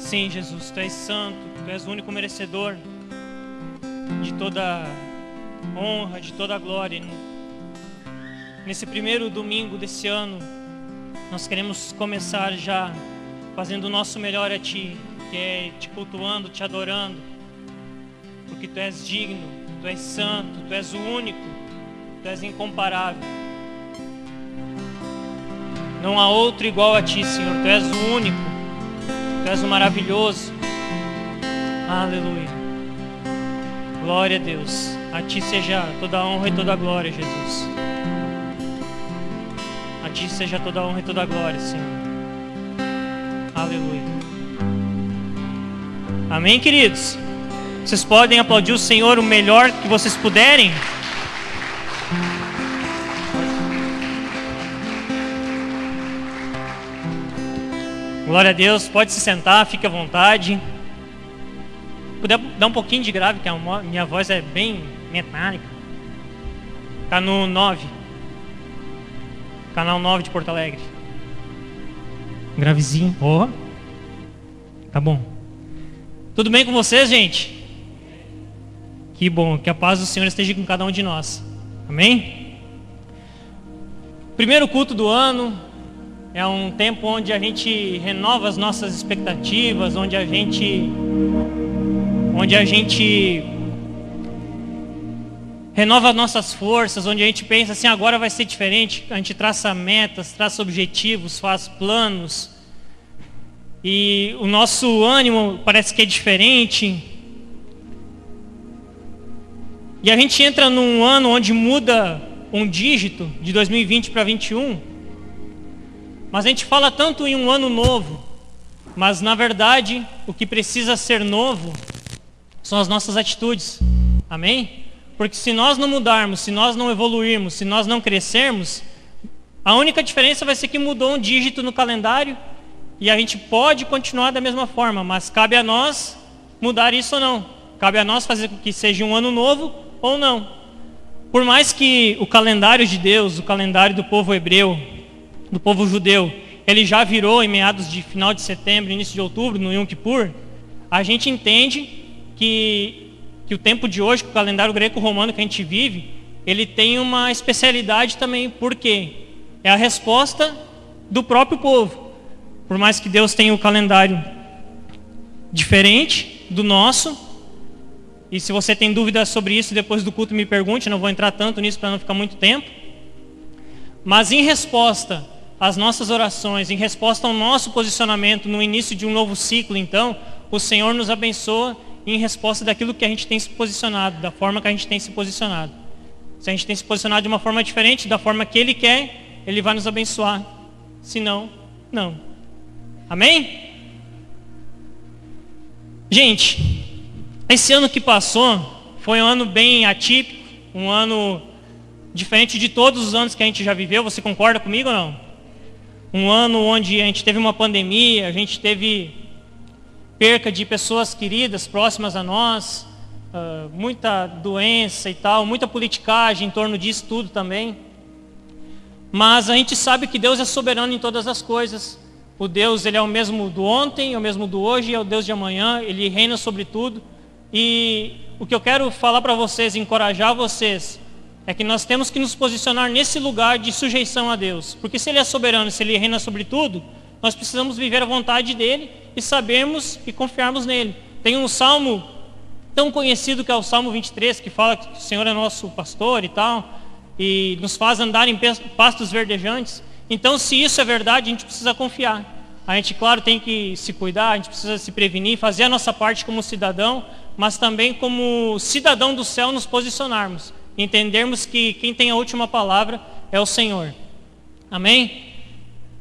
Sim, Jesus, tu és santo, tu és o único merecedor de toda honra, de toda glória. Nesse primeiro domingo desse ano, nós queremos começar já fazendo o nosso melhor a Ti, que é te cultuando, te adorando, porque Tu és digno, Tu és santo, Tu és o único, Tu és incomparável. Não há outro igual a Ti, Senhor, Tu és o único, Tu és maravilhoso. Aleluia. Glória a Deus. A Ti seja toda a honra e toda a glória, Jesus. A Ti seja toda a honra e toda a glória, Senhor. Aleluia. Amém, queridos? Vocês podem aplaudir o Senhor o melhor que vocês puderem? Glória a Deus, pode se sentar, fique à vontade. Puder dar um pouquinho de grave, que a minha voz é bem metálica. Tá no 9. Canal 9 de Porto Alegre. Gravezinho. Ó. Oh. Tá bom. Tudo bem com vocês, gente? Que bom, que a paz do Senhor esteja com cada um de nós. Amém? Primeiro culto do ano é um tempo onde a gente renova as nossas expectativas, onde a gente onde a gente renova nossas forças, onde a gente pensa assim, agora vai ser diferente, a gente traça metas, traça objetivos, faz planos, e o nosso ânimo parece que é diferente. E a gente entra num ano onde muda um dígito de 2020 para 21. Mas a gente fala tanto em um ano novo, mas na verdade o que precisa ser novo são as nossas atitudes. Amém? Porque se nós não mudarmos, se nós não evoluirmos, se nós não crescermos, a única diferença vai ser que mudou um dígito no calendário e a gente pode continuar da mesma forma, mas cabe a nós mudar isso ou não. Cabe a nós fazer com que seja um ano novo ou não. Por mais que o calendário de Deus, o calendário do povo hebreu, do povo judeu, ele já virou em meados de final de setembro, início de outubro, no Yom Kippur, a gente entende que que o tempo de hoje, o calendário greco-romano que a gente vive, ele tem uma especialidade também, porque é a resposta do próprio povo. Por mais que Deus tenha um calendário diferente do nosso, e se você tem dúvidas sobre isso, depois do culto me pergunte, não vou entrar tanto nisso para não ficar muito tempo. Mas em resposta às nossas orações, em resposta ao nosso posicionamento no início de um novo ciclo, então, o Senhor nos abençoa em resposta daquilo que a gente tem se posicionado, da forma que a gente tem se posicionado. Se a gente tem se posicionado de uma forma diferente, da forma que Ele quer, Ele vai nos abençoar. Se não, não. Amém? Gente, esse ano que passou foi um ano bem atípico, um ano diferente de todos os anos que a gente já viveu. Você concorda comigo ou não? Um ano onde a gente teve uma pandemia, a gente teve perca de pessoas queridas próximas a nós, uh, muita doença e tal, muita politicagem em torno disso tudo também. Mas a gente sabe que Deus é soberano em todas as coisas. O Deus, ele é o mesmo do ontem, é o mesmo do hoje, é o Deus de amanhã, ele reina sobre tudo. E o que eu quero falar para vocês, encorajar vocês, é que nós temos que nos posicionar nesse lugar de sujeição a Deus. Porque se ele é soberano, se ele reina sobre tudo, nós precisamos viver a vontade dele e sabermos e confiarmos nele. Tem um salmo tão conhecido que é o Salmo 23, que fala que o Senhor é nosso pastor e tal, e nos faz andar em pastos verdejantes. Então, se isso é verdade, a gente precisa confiar. A gente, claro, tem que se cuidar, a gente precisa se prevenir, fazer a nossa parte como cidadão, mas também como cidadão do céu nos posicionarmos. Entendermos que quem tem a última palavra é o Senhor. Amém?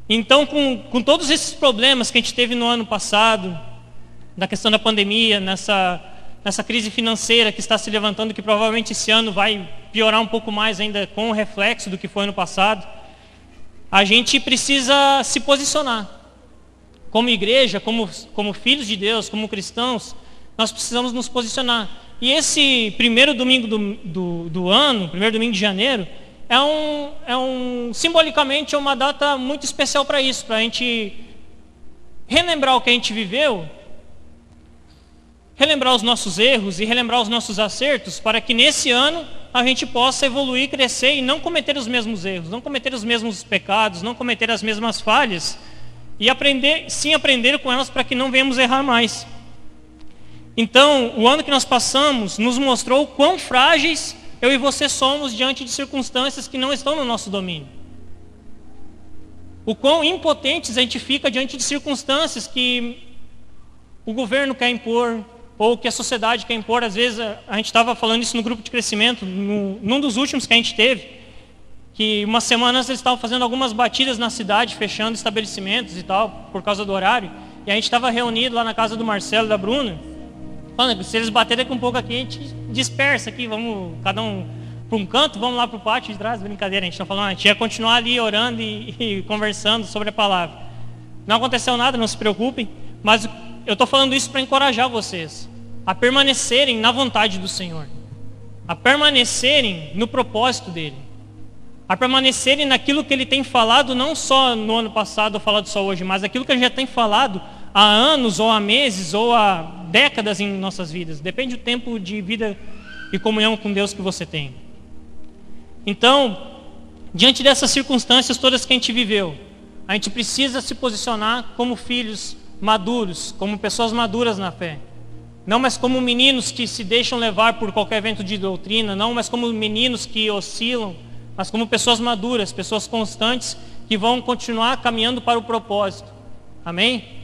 Então, com, com todos esses problemas que a gente teve no ano passado, da questão da pandemia, nessa, nessa crise financeira que está se levantando, que provavelmente esse ano vai piorar um pouco mais ainda com o reflexo do que foi no passado, a gente precisa se posicionar. Como igreja, como, como filhos de Deus, como cristãos, nós precisamos nos posicionar. E esse primeiro domingo do, do, do ano, primeiro domingo de janeiro, é um, é um simbolicamente é uma data muito especial para isso, para a gente relembrar o que a gente viveu relembrar os nossos erros e relembrar os nossos acertos para que nesse ano a gente possa evoluir, crescer e não cometer os mesmos erros, não cometer os mesmos pecados, não cometer as mesmas falhas e aprender, sim aprender com elas para que não venhamos errar mais. Então, o ano que nós passamos nos mostrou quão frágeis eu e você somos diante de circunstâncias que não estão no nosso domínio. O quão impotentes a gente fica diante de circunstâncias que o governo quer impor, ou que a sociedade quer impor. Às vezes, a, gente estava falando isso no grupo de crescimento, no, num dos últimos que a gente teve, que umas semanas eles estavam fazendo algumas batidas na cidade, fechando estabelecimentos e tal, por causa do horário. E a gente estava reunido lá na casa do Marcelo e da Bruna, falando, se eles baterem aqui um pouco aqui, a gente dispersa aqui, vamos cada um para um canto, vamos lá para o pátio de trás, brincadeira, a gente está falando, a gente ia continuar ali orando e, e conversando sobre a palavra. Não aconteceu nada, não se preocupem, mas eu estou falando isso para encorajar vocês a permanecerem na vontade do Senhor, a permanecerem no propósito dele, a permanecerem naquilo que ele tem falado, não só no ano passado ou falado só hoje, mas aquilo que ele já tem falado há anos, ou há meses, ou há décadas em nossas vidas. Depende do tempo de vida e comunhão com Deus que você tem. Então, diante dessas circunstâncias todas que a gente viveu, a gente precisa se posicionar como filhos maduros, como pessoas maduras na fé. Não mais como meninos que se deixam levar por qualquer vento de doutrina, não mais como meninos que oscilam, mas como pessoas maduras, pessoas constantes que vão continuar caminhando para o propósito. Amém?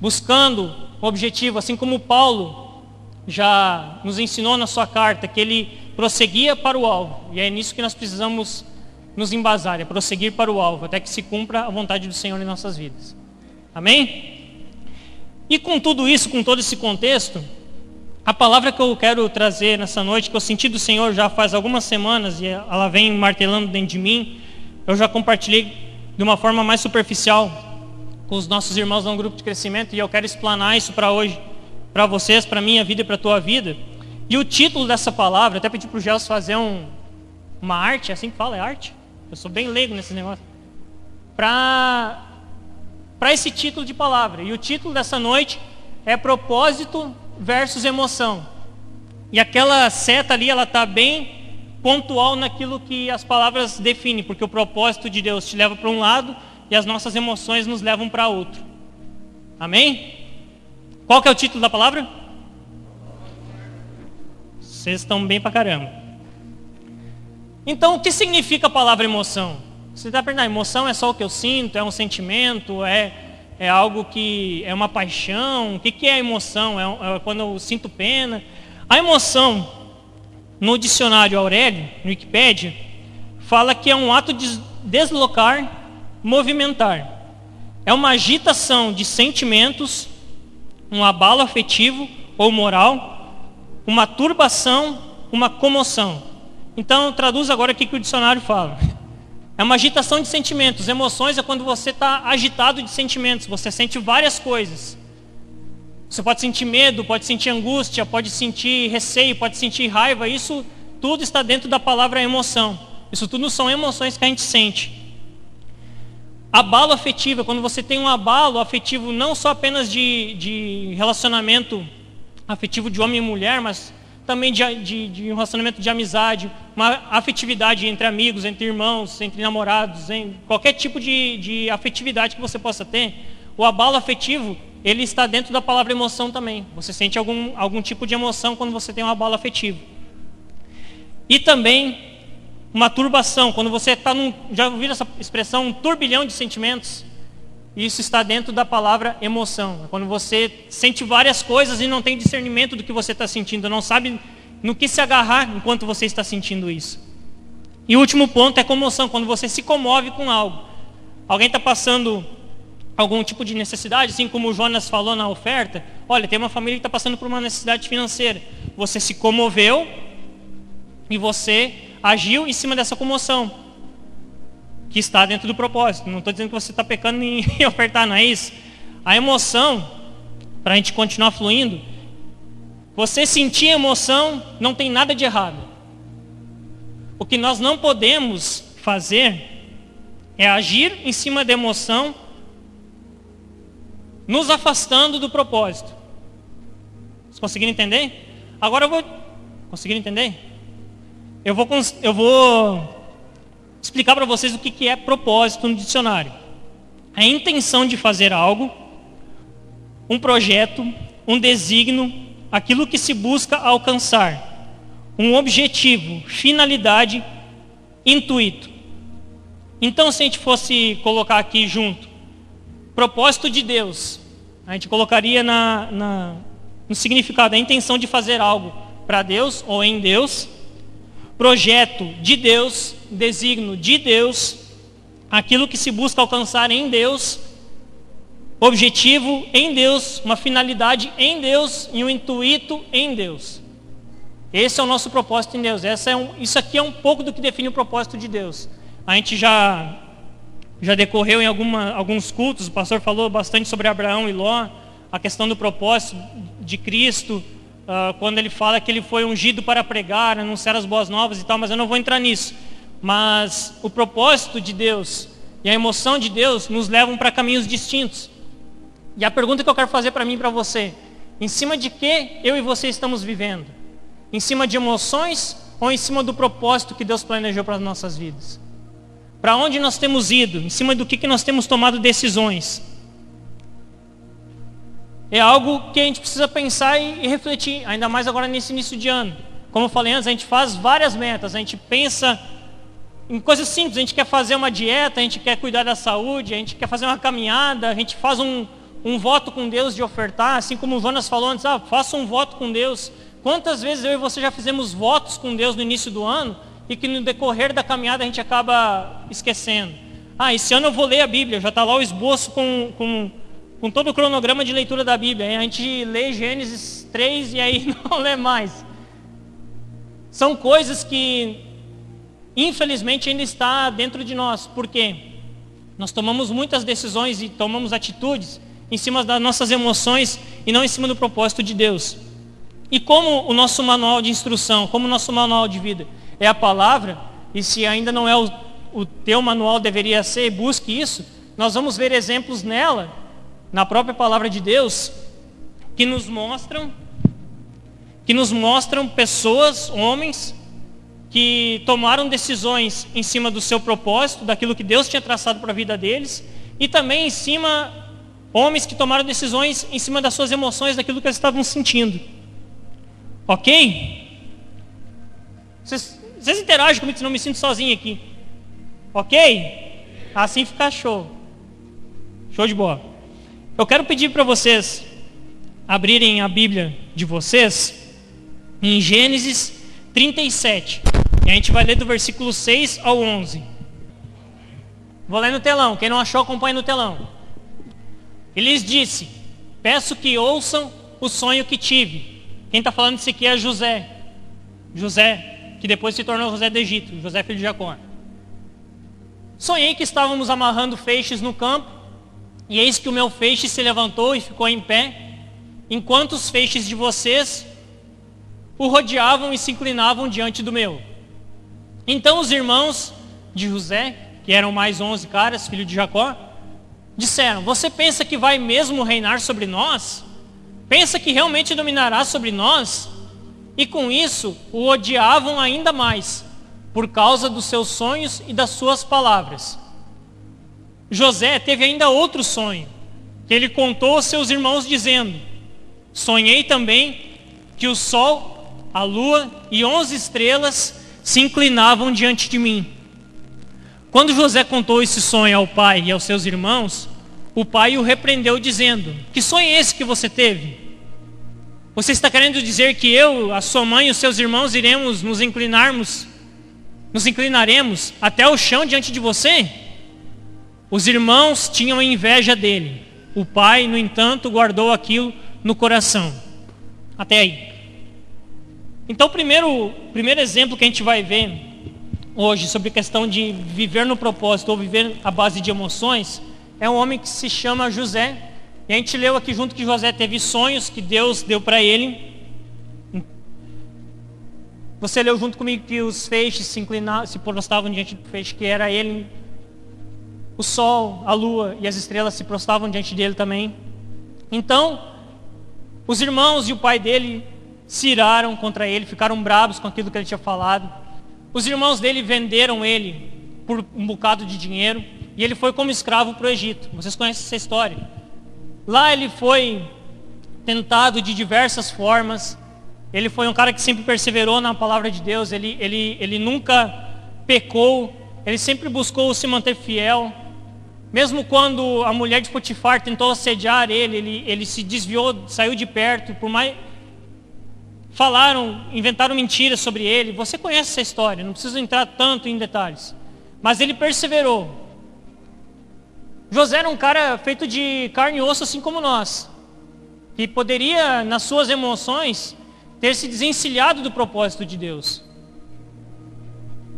Buscando o objetivo, assim como Paulo já nos ensinou na sua carta, que ele prosseguia para o alvo. E é nisso que nós precisamos nos embasar, é prosseguir para o alvo, até que se cumpra a vontade do Senhor em nossas vidas. Amém? E com tudo isso, com todo esse contexto, a palavra que eu quero trazer nessa noite, que eu senti do Senhor já faz algumas semanas e ela vem martelando dentro de mim, eu já compartilhei de uma forma mais superficial com os nossos irmãos no grupo de crescimento e eu quero explanar isso para hoje, para vocês, para minha vida e para tua vida. E o título dessa palavra, até pedi para o Gelson fazer um, uma arte, é assim que fala, é arte? Eu sou bem leigo nesse negócio. Para para esse título de palavra. E o título dessa noite é propósito versus emoção. E aquela seta ali, ela está bem pontual naquilo que as palavras definem, porque o propósito de Deus te leva para um lado e as nossas emoções nos levam para outro. Amém? Qual que é o título da palavra? Vocês estão bem para caramba. Então, o que significa a palavra emoção? Você está perguntando, emoção é só o que eu sinto, é um sentimento, é, é algo que é uma paixão? O que, que é emoção? É, é quando eu sinto pena? A emoção, no dicionário Aurélio, no Wikipedia, fala que é um ato de deslocar, movimentar. É uma agitação de sentimentos, um abalo afetivo ou moral, uma turbação, uma comoção. Então, traduz agora o que o dicionário fala. É uma agitação de sentimentos. Emoções é quando você está agitado de sentimentos. Você sente várias coisas. Você pode sentir medo, pode sentir angústia, pode sentir receio, pode sentir raiva. Isso tudo está dentro da palavra emoção. Isso tudo são emoções que a gente sente. Abalo afetivo é quando você tem um abalo afetivo não só apenas de, de relacionamento afetivo de homem e mulher, mas também de, de, de, um relacionamento de amizade, uma afetividade entre amigos, entre irmãos, entre namorados, em qualquer tipo de, de afetividade que você possa ter, o abalo afetivo, ele está dentro da palavra emoção também. Você sente algum, algum tipo de emoção quando você tem um abalo afetivo. E também uma turbação, quando você está num. Já ouviram essa expressão, um turbilhão de sentimentos? Isso está dentro da palavra emoção. É quando você sente várias coisas e não tem discernimento do que você está sentindo, não sabe no que se agarrar enquanto você está sentindo isso. E o último ponto é comoção, quando você se comove com algo. Alguém está passando algum tipo de necessidade, assim como o Jonas falou na oferta. Olha, tem uma família que está passando por uma necessidade financeira. Você se comoveu e você agiu em cima dessa comoção que está dentro do propósito. Não estou dizendo que você está pecando em ofertar, não é isso. A emoção, para a gente continuar fluindo, você sentir emoção não tem nada de errado. O que nós não podemos fazer é agir em cima da emoção, nos afastando do propósito. Vocês conseguiram entender? Agora eu vou. Conseguiram entender? Eu vou, eu vou explicar para vocês o que, que é propósito no dicionário. A intenção de fazer algo, um projeto, um designo, aquilo que se busca alcançar, um objetivo, finalidade, intuito. Então, se a gente fosse colocar aqui junto, propósito de Deus, a gente colocaria na, na no significado, a intenção de fazer algo para Deus ou em Deus, projeto de Deus, designo de Deus, aquilo que se busca alcançar em Deus, objetivo em Deus, uma finalidade em Deus e um intuito em Deus. Esse é o nosso propósito em Deus. É um, isso aqui é um pouco do que define o propósito de Deus. A gente já, já decorreu em alguma, alguns cultos, o pastor falou bastante sobre Abraão e Ló, a questão do propósito de Cristo, uh, quando ele fala que ele foi ungido para pregar, anunciar as boas novas e tal, mas eu não vou entrar nisso. Mas o propósito de Deus e a emoção de Deus nos levam para caminhos distintos. E a pergunta que eu quero fazer para mim e para você, em cima de que eu e você estamos vivendo? Em cima de emoções ou em cima do propósito que Deus planejou para as nossas vidas? Para onde nós temos ido? Em cima do que, que nós temos tomado decisões? É algo que a gente precisa pensar e, e, refletir, ainda mais agora nesse início de ano. Como eu falei antes, a gente faz várias metas, a gente pensa em coisas simples, a gente quer fazer uma dieta, a gente quer cuidar da saúde, a gente quer fazer uma caminhada, a gente faz um, um voto com Deus de ofertar, assim como o Jonas falou antes, ah, faça um voto com Deus. Quantas vezes eu e você já fizemos votos com Deus no início do ano e que no decorrer da caminhada a gente acaba esquecendo? Ah, esse ano eu vou ler a Bíblia, já está lá o esboço com, com com todo o cronograma de leitura da Bíblia. A gente lê Gênesis 3 e aí não lê mais. São coisas que, infelizmente, ainda está dentro de nós. Por quê? Nós tomamos muitas decisões e tomamos atitudes em cima das nossas emoções e não em cima do propósito de Deus. E como o nosso manual de instrução, como o nosso manual de vida é a palavra, e se ainda não é o, o teu manual deveria ser, busque isso, nós vamos ver exemplos nela na própria palavra de Deus que nos mostram que nos mostram pessoas, homens que tomaram decisões em cima do seu propósito, daquilo que Deus tinha traçado para a vida deles, e também em cima homens que tomaram decisões em cima das suas emoções, daquilo que eles estavam sentindo. OK? Vocês, vocês interagem comigo, senão eu me sinto sozinho aqui. OK? Assim fica show. Show de bola. Eu quero pedir para vocês abrirem a Bíblia de vocês em Gênesis 37. E a gente vai ler do versículo 6 ao 11. Vou ler no telão. Quem não achou, acompanhe no telão. Ele lhes disse: Peço que ouçam o sonho que tive. Quem está falando isso aqui é José. José, que depois se tornou José do Egito. José filho de Jacó. Sonhei que estávamos amarrando feixes no campo e eis que o meu feixe se levantou e ficou em pé, enquanto os feixes de vocês o rodeavam e se inclinavam diante do meu. Então os irmãos de José, que eram mais onze caras, filho de Jacó, disseram: Você pensa que vai mesmo reinar sobre nós? Pensa que realmente dominará sobre nós? E com isso o odiavam ainda mais, por causa dos seus sonhos e das suas palavras. José teve ainda outro sonho, que ele contou aos seus irmãos dizendo: Sonhei também que o sol, a lua e onze estrelas se inclinavam diante de mim. Quando José contou esse sonho ao pai e aos seus irmãos, o pai o repreendeu dizendo: Que sonho é esse que você teve? Você está querendo dizer que eu, a sua mãe e os seus irmãos iremos nos inclinarmos, nos inclinaremos até o chão diante de você? Os irmãos tinham inveja dele. O pai, no entanto, guardou aquilo no coração. Até aí. Então, o primeiro, primeiro exemplo que a gente vai ver hoje sobre a questão de viver no propósito ou viver à base de emoções é um homem que se chama José. E a gente leu aqui junto que José teve sonhos que Deus deu para ele. Você leu junto comigo que os feixes se inclinavam, se prostravam diante do feixe que era ele o sol, a lua e as estrelas se prostravam diante dele também. Então, Os irmãos e o pai dele se iraram contra ele, ficaram bravos com aquilo que ele tinha falado. Os irmãos dele venderam ele por um bocado de dinheiro e ele foi como escravo para o Egito. Vocês conhecem essa história? Lá ele foi tentado de diversas formas. Ele foi um cara que sempre perseverou na palavra de Deus. Ele, ele, ele nunca pecou. Ele sempre buscou se manter fiel. Mesmo quando a mulher de Potifar tentou assediar ele, ele, ele se desviou, saiu de perto. Por mais falaram, inventaram mentiras sobre ele. Você conhece essa história, não preciso entrar tanto em detalhes. Mas ele perseverou. José era um cara feito de carne e osso assim como nós. Que poderia, nas suas emoções, ter se desencilhado do propósito de Deus.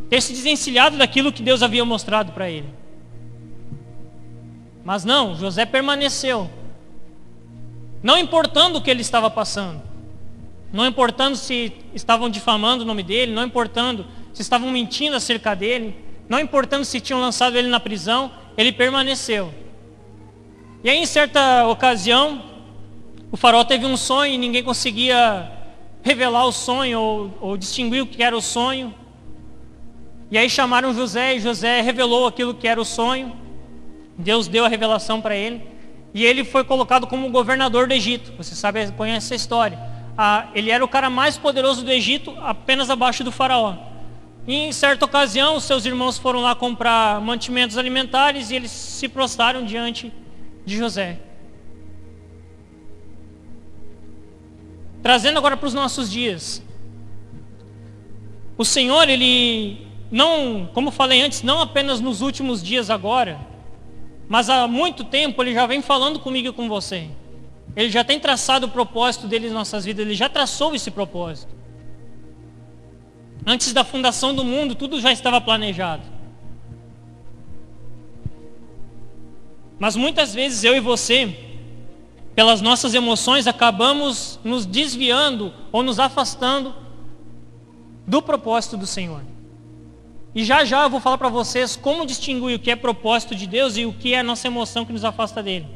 Ter se desencilhado daquilo que Deus havia mostrado para ele. Mas não, José permaneceu. Não importando o que ele estava passando. Não importando se estavam difamando o nome dele, não importando se estavam mentindo acerca dele, não importando se tinham lançado ele na prisão, ele permaneceu. E aí, em certa ocasião, o farol teve um sonho e ninguém conseguia revelar o sonho ou, ou distinguir o que era o sonho. E aí chamaram José e José revelou aquilo que era o sonho. Deus deu a revelação para ele. E ele foi colocado como governador do Egito. Você sabe, conhece essa história. Ah, ele era o cara mais poderoso do Egito, apenas abaixo do faraó. E em certa ocasião, seus irmãos foram lá comprar mantimentos alimentares e eles se prostraram diante de José. Trazendo agora para os nossos dias. O Senhor, Ele não, como falei antes, não apenas nos últimos dias agora, mas há muito tempo Ele já vem falando comigo e com você. Ele já tem traçado o propósito dele em nossas vidas, Ele já traçou esse propósito. Antes da fundação do mundo, tudo já estava planejado. Mas muitas vezes eu e você, pelas nossas emoções, acabamos nos desviando ou nos afastando do propósito do Senhor. E já já eu vou falar para vocês como distinguir o que é propósito de Deus e o que é a nossa emoção que nos afasta dele.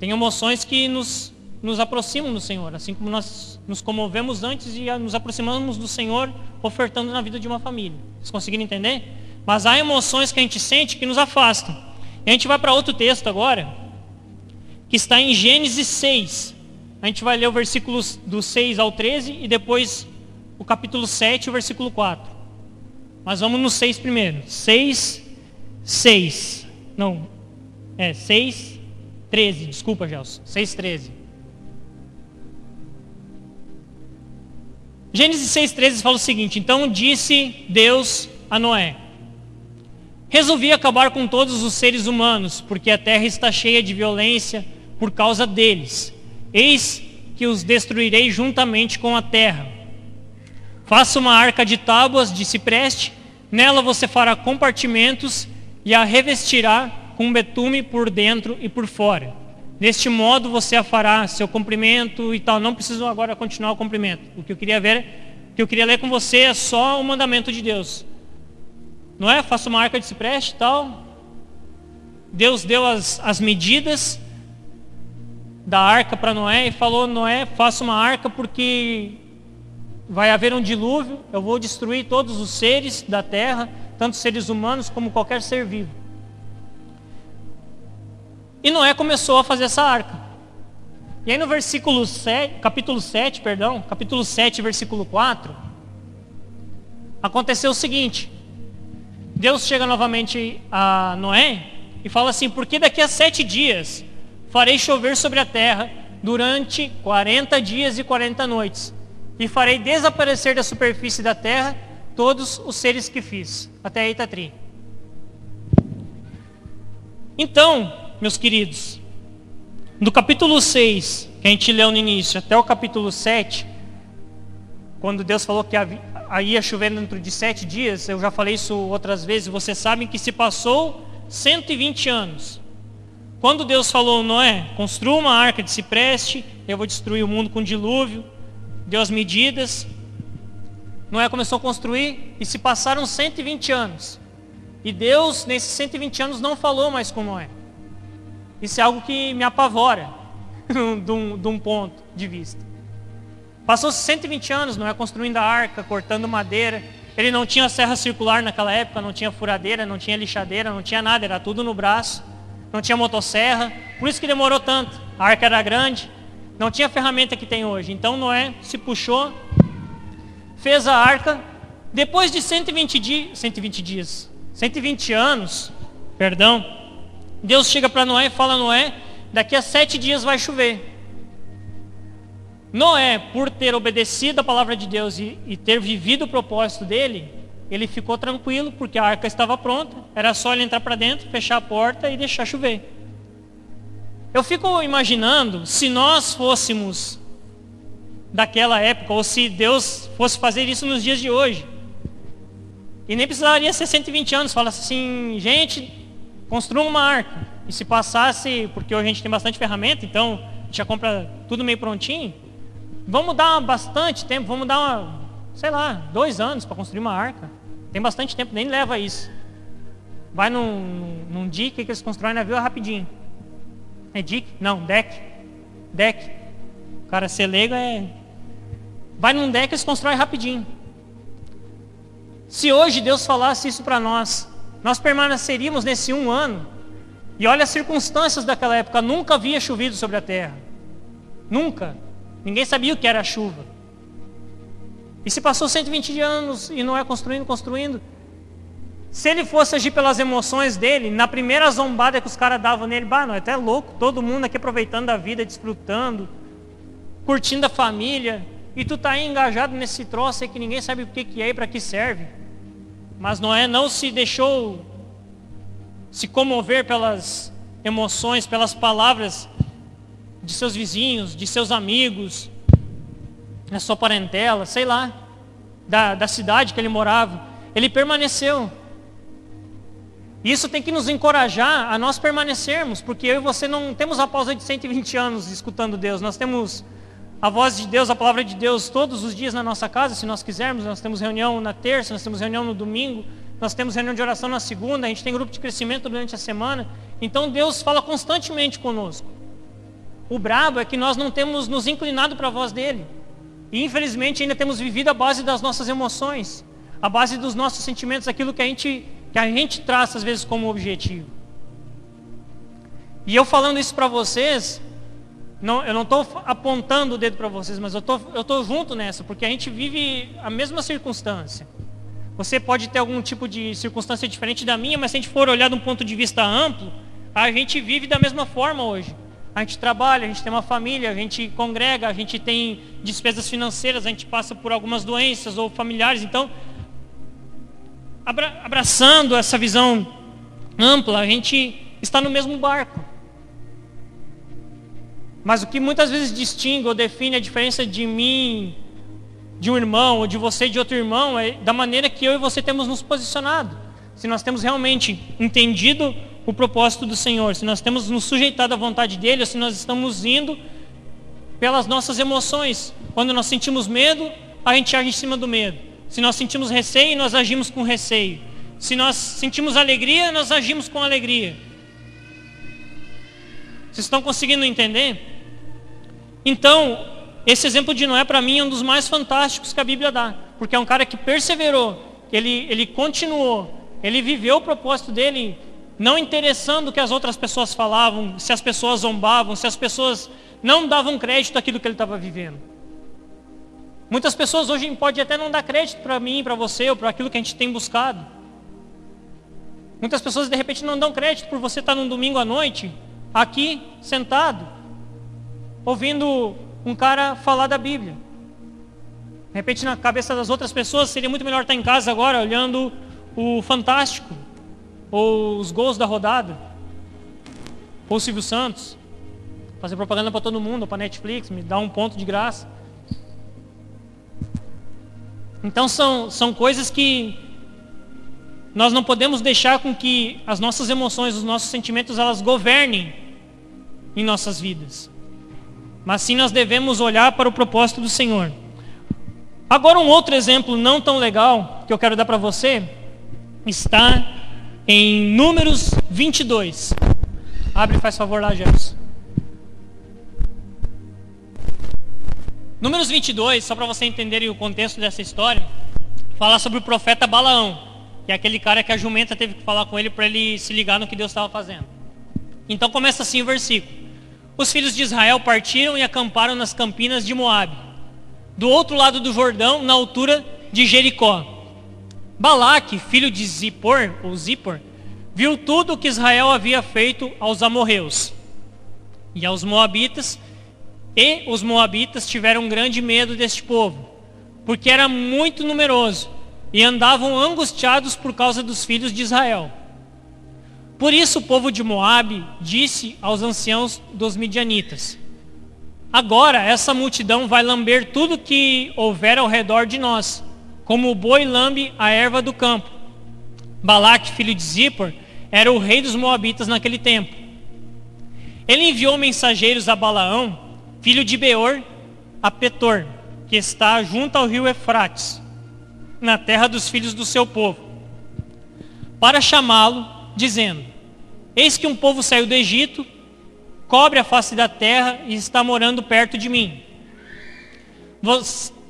Tem emoções que nos nos aproximam do Senhor, assim como nós nos comovemos antes e nos aproximamos do Senhor ofertando na vida de uma família. Vocês conseguiram entender? Mas há emoções que a gente sente que nos afastam. E a gente vai para outro texto agora, que está em Gênesis 6. A gente vai ler o versículo do 6 ao 13 e depois o capítulo 7, o versículo 4. Mas vamos no 6 primeiro. 6, 6. Não, é 6, 13. Desculpa, Gelson. 6, 13. Gênesis 6,13 fala o seguinte: Então disse Deus a Noé: Resolvi acabar com todos os seres humanos, porque a terra está cheia de violência por causa deles. Eis que os destruirei juntamente com a terra. Faça uma arca de tábuas de cipreste, nela você fará compartimentos e a revestirá com betume por dentro e por fora Neste modo você a fará seu cumprimento e tal. Não preciso agora continuar o cumprimento. O que eu queria ver, o que eu queria ler com você é só o mandamento de Deus. Não é? Faça uma arca de cipreste e tal. Deus deu as, as medidas da arca para Noé e falou, Noé, faça uma arca porque vai haver um dilúvio, eu vou destruir todos os seres da terra, tanto seres humanos como qualquer ser vivo. E Noé começou a fazer essa arca. E aí no versículo 7, capítulo 7, perdão, capítulo 7, versículo 4, aconteceu o seguinte. Deus chega novamente a Noé e fala assim, porque daqui a sete dias farei chover sobre a terra durante 40 dias e 40 noites. E farei desaparecer da superfície da terra todos os seres que fiz. Até aí está. Então, meus queridos, do capítulo 6, que a gente leu no início, até o capítulo 7, quando Deus falou que ia chover dentro de sete dias, eu já falei isso outras vezes, vocês sabem que se passou 120 anos. Quando Deus falou, Noé, construa uma arca de cipreste, eu vou destruir o mundo com dilúvio, deu as medidas, Noé começou a construir e se passaram 120 anos. E Deus, nesses 120 anos, não falou mais com Noé. Isso é algo que me apavora. de, um, de um ponto de vista. Passou-se 120 anos, não é construindo a arca, cortando madeira. Ele não tinha serra circular naquela época, não tinha furadeira, não tinha lixadeira, não tinha nada, era tudo no braço. Não tinha motosserra, por isso que demorou tanto. A arca era grande, não tinha a ferramenta que tem hoje. Então Noé se puxou, fez a arca. Depois de 120 dias, 120 dias, 120 anos, perdão, Deus chega para Noé e fala: Noé, daqui a sete dias vai chover. Noé, por ter obedecido a palavra de Deus e, e, ter vivido o propósito dele, ele ficou tranquilo, porque a arca estava pronta, era só ele entrar para dentro, fechar a porta e deixar chover. Eu fico imaginando se nós fôssemos daquela época, ou se Deus fosse fazer isso nos dias de hoje. E nem precisaria ser 120 anos, fala assim, gente, construa uma arca. E se passasse, porque hoje a gente tem bastante ferramenta, então a gente já compra tudo meio prontinho, Vamos dar bastante tempo, vamos dar, uma, sei lá, dois anos para construir uma arca. Tem bastante tempo, nem leva isso. Vai num, num dique que eles constroem navio rapidinho. É dique? Não, deck. Deck. O cara ser leigo é. Vai num deck e eles constroem rapidinho. Se hoje Deus falasse isso para nós, nós permaneceríamos nesse um ano. E olha as circunstâncias daquela época, nunca havia chovido sobre a terra. Nunca. Ninguém sabia o que era chuva. E se passou 120 anos e não é construindo, construindo. Se ele fosse agir pelas emoções dele, na primeira zombada que os caras davam nele, bah, não, é até louco, todo mundo aqui aproveitando a vida, desfrutando, curtindo a família, e tu tá aí engajado nesse troço aí que ninguém sabe o que, que é e para que serve. Mas Noé não se deixou se comover pelas emoções, pelas palavras de seus vizinhos, de seus amigos, da sua parentela, sei lá, da, da cidade que ele morava. Ele permaneceu. Isso tem que nos encorajar a nós permanecermos, porque eu e você não temos a pausa de 120 anos escutando Deus, nós temos a voz de Deus, a palavra de Deus todos os dias na nossa casa, se nós quisermos, nós temos reunião na terça, nós temos reunião no domingo, nós temos reunião de oração na segunda, a gente tem grupo de crescimento durante a semana, então Deus fala constantemente conosco. O brabo é que nós não temos nos inclinado para a voz dele. E infelizmente ainda temos vivido a base das nossas emoções, a base dos nossos sentimentos, aquilo que a gente, que a gente traça às vezes como objetivo. E eu falando isso para vocês, não, eu não estou apontando o dedo para vocês, mas eu tô, estou junto nessa, porque a gente vive a mesma circunstância. Você pode ter algum tipo de circunstância diferente da minha, mas se a gente for olhar de um ponto de vista amplo, a gente vive da mesma forma hoje. A gente trabalha, a gente tem uma família, a gente congrega, a gente tem despesas financeiras, a gente passa por algumas doenças ou familiares. Então, abraçando essa visão ampla, a gente está no mesmo barco. Mas o que muitas vezes distingue ou define a diferença de mim, de um irmão, ou de você de outro irmão, é da maneira que eu e você temos nos posicionado. Se nós temos realmente entendido o propósito do Senhor, se nós temos nos sujeitado à vontade dele, ou se nós estamos indo pelas nossas emoções. Quando nós sentimos medo, a gente age em cima do medo. Se nós sentimos receio, nós agimos com receio. Se nós sentimos alegria, nós agimos com alegria. Vocês estão conseguindo entender? Então, esse exemplo de Noé para mim é um dos mais fantásticos que a Bíblia dá, porque é um cara que perseverou, ele, ele continuou, ele viveu o propósito dele não interessando o que as outras pessoas falavam, se as pessoas zombavam, se as pessoas não davam crédito àquilo que ele estava vivendo. Muitas pessoas hoje podem até não dar crédito para mim, para você, ou para aquilo que a gente tem buscado. Muitas pessoas de repente não dão crédito por você estar num domingo à noite, aqui, sentado, ouvindo um cara falar da Bíblia. De repente na cabeça das outras pessoas seria muito melhor estar em casa agora, olhando o Fantástico, ou os gols da rodada, ou o Silvio Santos, fazer propaganda para todo mundo, para Netflix, me dar um ponto de graça. Então são, são coisas que nós não podemos deixar com que as nossas emoções, os nossos sentimentos, elas governem em nossas vidas. Mas sim nós devemos olhar para o propósito do Senhor. Agora um outro exemplo não tão legal que eu quero dar para você está em Números 22. Abre, faz favor lá, Jefferson. Números 22, só para você entenderem o contexto dessa história, fala sobre o profeta Balaão, que é aquele cara que a jumenta teve que falar com ele para ele se ligar no que Deus estava fazendo. Então começa assim o versículo. Os filhos de Israel partiram e acamparam nas campinas de Moabe, do outro lado do Jordão, na altura de Jericó. Balaque, filho de Zippor, ou Zippor, viu tudo o que Israel havia feito aos amorreus e aos moabitas, e os moabitas tiveram grande medo deste povo, porque era muito numeroso e andavam angustiados por causa dos filhos de Israel. Por isso o povo de Moabe disse aos anciãos dos midianitas: Agora essa multidão vai lamber tudo que houver ao redor de nós, como o boi lambe a erva do campo. Balaque, filho de Zippor, era o rei dos moabitas naquele tempo. Ele enviou mensageiros a Balaão, filho de Beor, a Petor, que está junto ao rio Efrates, na terra dos filhos do seu povo, para chamá-lo, dizendo: Eis que um povo saiu do Egito cobre a face da terra e está morando perto de mim.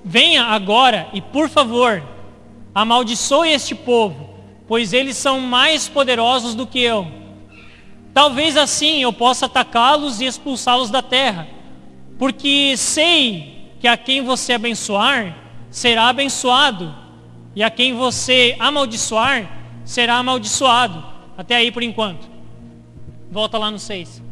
Venha agora e, por favor, amaldiçoe este povo, pois eles são mais poderosos do que eu. Talvez assim eu possa atacá-los e expulsá-los da terra, porque sei que a quem você abençoar será abençoado, e a quem você amaldiçoar será amaldiçoado. Até aí por enquanto. Volta lá no 6.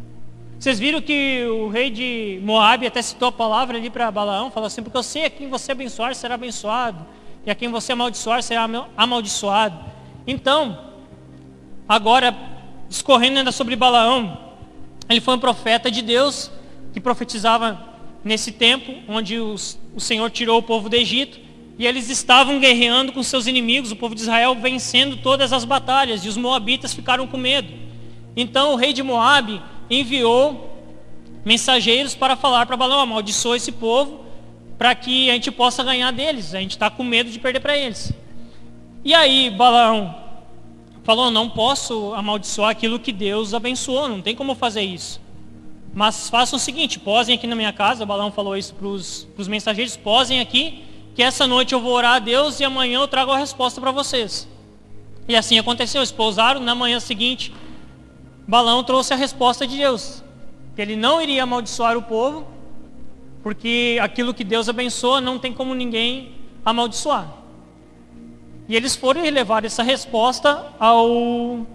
Vocês viram que o rei de Moab até citou a palavra ali para Balaão, falou assim, porque eu sei a quem você abençoar será abençoado, e a quem você amaldiçoar será amaldiçoado. Então, agora, discorrendo ainda sobre Balaão, ele foi um profeta de Deus, que profetizava nesse tempo, onde os, o Senhor tirou o povo do Egito, e eles estavam guerreando com seus inimigos, o povo de Israel vencendo todas as batalhas, e os moabitas ficaram com medo. Então o rei de Moabe enviou mensageiros para falar para Balaão, amaldiçoa esse povo, para que a gente possa ganhar deles. A gente está com medo de perder para eles. E aí Balaão falou, não posso amaldiçoar aquilo que Deus abençoou, não tem como fazer isso. Mas façam o seguinte, posem aqui na minha casa, Balaão falou isso para os mensageiros, posem aqui, que essa noite eu vou orar a Deus e amanhã eu trago a resposta para vocês. E assim aconteceu, eles pousaram, na manhã seguinte Balão trouxe a resposta de Deus, que ele não iria amaldiçoar o povo, porque aquilo que Deus abençoa não tem como ninguém amaldiçoar. E eles foram levar essa resposta ao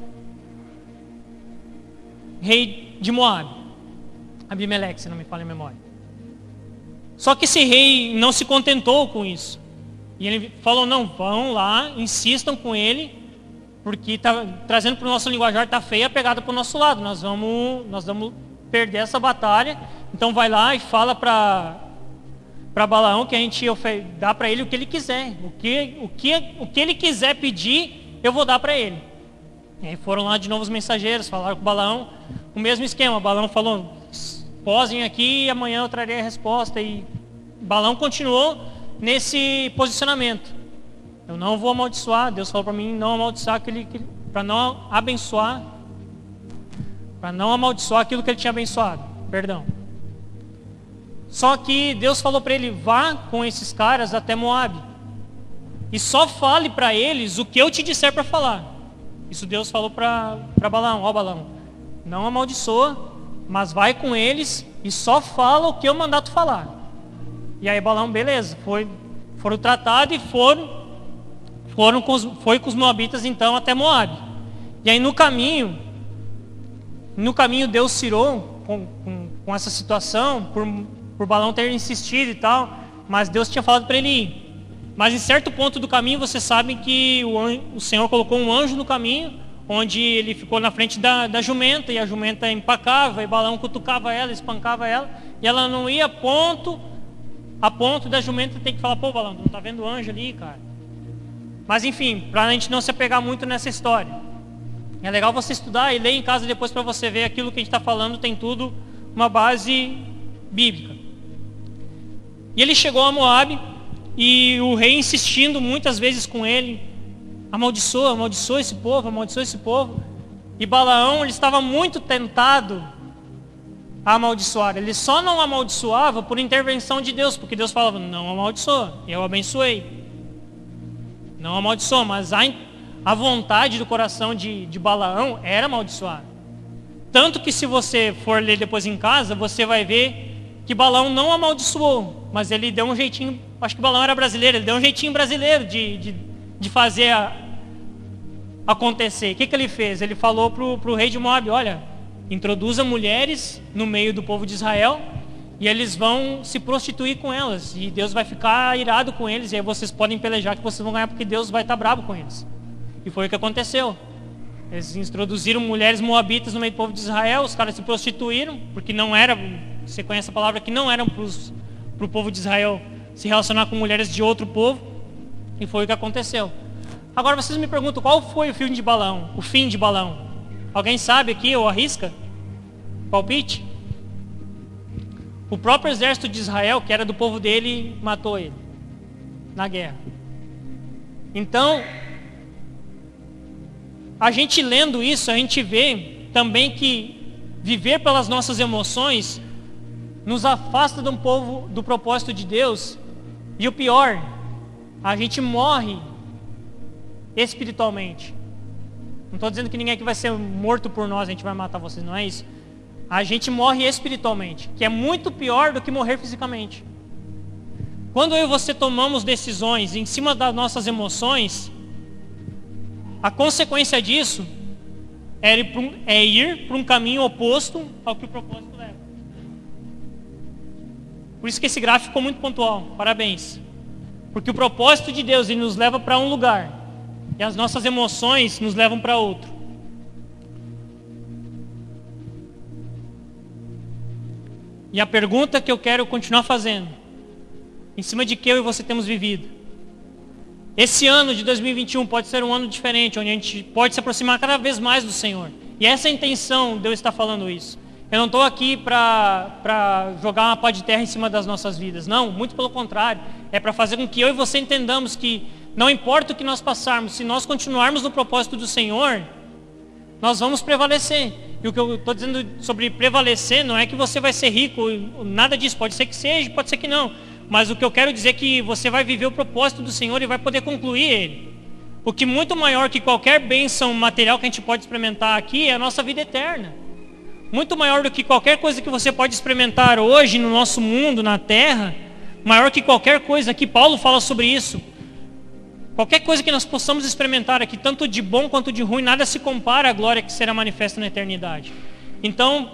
rei de Moab, Abimeleque, se não me falha a memória. Só que esse rei não se contentou com isso. E ele falou, não, vão lá, insistam com ele, porque tá, trazendo para o nosso linguajar está feia a pegada para o nosso lado. Nós vamos, nós vamos perder essa batalha. Então vai lá e fala para para Balaão que a gente dá para ele o que ele quiser. O que, o, que, o que ele quiser pedir, eu vou dar para ele. E aí foram lá de novo os mensageiros, falaram com Balaão, o mesmo esquema. Balaão falou, posem aqui e amanhã eu trarei a resposta. E Balaão continuou nesse posicionamento. Eu não vou amaldiçoar. Deus falou para mim não amaldiçoar aquele, para não abençoar, para não amaldiçoar aquilo que ele tinha abençoado. Perdão. Só que Deus falou para ele: vá com esses caras até Moab. E só fale para eles o que eu te disser para falar. Isso Deus falou para Balão, ó Balão, não amaldiçoa, mas vai com eles e só fala o que eu mandar tu falar. E aí Balão, beleza, foi, foram tratados e foram foram com os, foi com os moabitas então até Moab. E aí no caminho, no caminho Deus tirou com, com, com essa situação, por, por Balão ter insistido e tal, mas Deus tinha falado para ele ir. Mas em certo ponto do caminho você sabe que o, anjo, o Senhor colocou um anjo no caminho, onde ele ficou na frente da, da jumenta, e a jumenta empacava, e Balão cutucava ela, espancava ela, e ela não ia a ponto, a ponto da jumenta ter que falar, pô Balão, não tá vendo o anjo ali, cara? Mas enfim, para a gente não se apegar muito nessa história. É legal você estudar e ler em casa depois para você ver aquilo que a gente está falando, tem tudo uma base bíblica. E ele chegou a Moab e o rei insistindo muitas vezes com ele, amaldiçoa, amaldiçoa esse povo, amaldiçoa esse povo. E Balaão ele estava muito tentado amaldiçoar. Ele só não amaldiçoava por intervenção de Deus, porque Deus falava, não amaldiçoa, eu abençoei. Não amaldiçoa, mas a, a vontade do coração de, de Balaão era amaldiçoar. Tanto que se você for ler depois em casa, você vai ver que Balaão não amaldiçoou, mas ele deu um jeitinho, acho que Balaão era brasileiro, ele deu um jeitinho brasileiro de, de, de fazer acontecer. O que, que ele fez? Ele falou para o rei de Moab, olha, introduza mulheres no meio do povo de Israel e eles vão se prostituir com elas. E Deus vai ficar irado com eles. E aí vocês podem pelejar que vocês vão ganhar porque Deus vai estar bravo com eles. E foi o que aconteceu. Eles introduziram mulheres moabitas no meio do povo de Israel. Os caras se prostituíram. Porque não era, você conhece a palavra, que não eram para o povo de Israel se relacionar com mulheres de outro povo. E foi o que aconteceu. Agora vocês me perguntam qual foi o fim de balão? O fim de balão? Alguém sabe aqui ou arrisca? Palpite? O próprio exército de Israel, que era do povo dele, matou ele na guerra. Então, a gente lendo isso, a gente vê também que viver pelas nossas emoções nos afasta de um povo do propósito de Deus. E o pior, a gente morre espiritualmente. Não estou dizendo que ninguém aqui vai ser morto por nós, a gente vai matar vocês, não é isso. A gente morre espiritualmente, que é muito pior do que morrer fisicamente. Quando eu e você tomamos decisões em cima das nossas emoções, a consequência disso é ir para um, é caminho oposto ao que o propósito leva. Por isso que esse gráfico ficou muito pontual. Parabéns. Porque o propósito de Deus ele nos leva para um lugar. E as nossas emoções nos levam para outro. E a pergunta que eu quero continuar fazendo, em cima de que eu e você temos vivido. Esse ano de 2021 pode ser um ano diferente, onde a gente pode se aproximar cada vez mais do Senhor. E essa é a intenção de eu estar falando isso. Eu não estou aqui para jogar uma pá de terra em cima das nossas vidas. Não, muito pelo contrário. É para fazer com que eu e você entendamos que não importa o que nós passarmos, se nós continuarmos no propósito do Senhor, nós vamos prevalecer. E o que eu estou dizendo sobre prevalecer não é que você vai ser rico, nada disso. Pode ser que seja, pode ser que não. Mas o que eu quero dizer é que você vai viver o propósito do Senhor e vai poder concluir ele. O que muito maior que qualquer bênção material que a gente pode experimentar aqui é a nossa vida eterna. Muito maior do que qualquer coisa que você pode experimentar hoje no nosso mundo, na terra, maior que qualquer coisa que Paulo fala sobre isso. Qualquer coisa que nós possamos experimentar aqui, tanto de bom quanto de ruim, nada se compara à glória que será manifesta na eternidade. Então,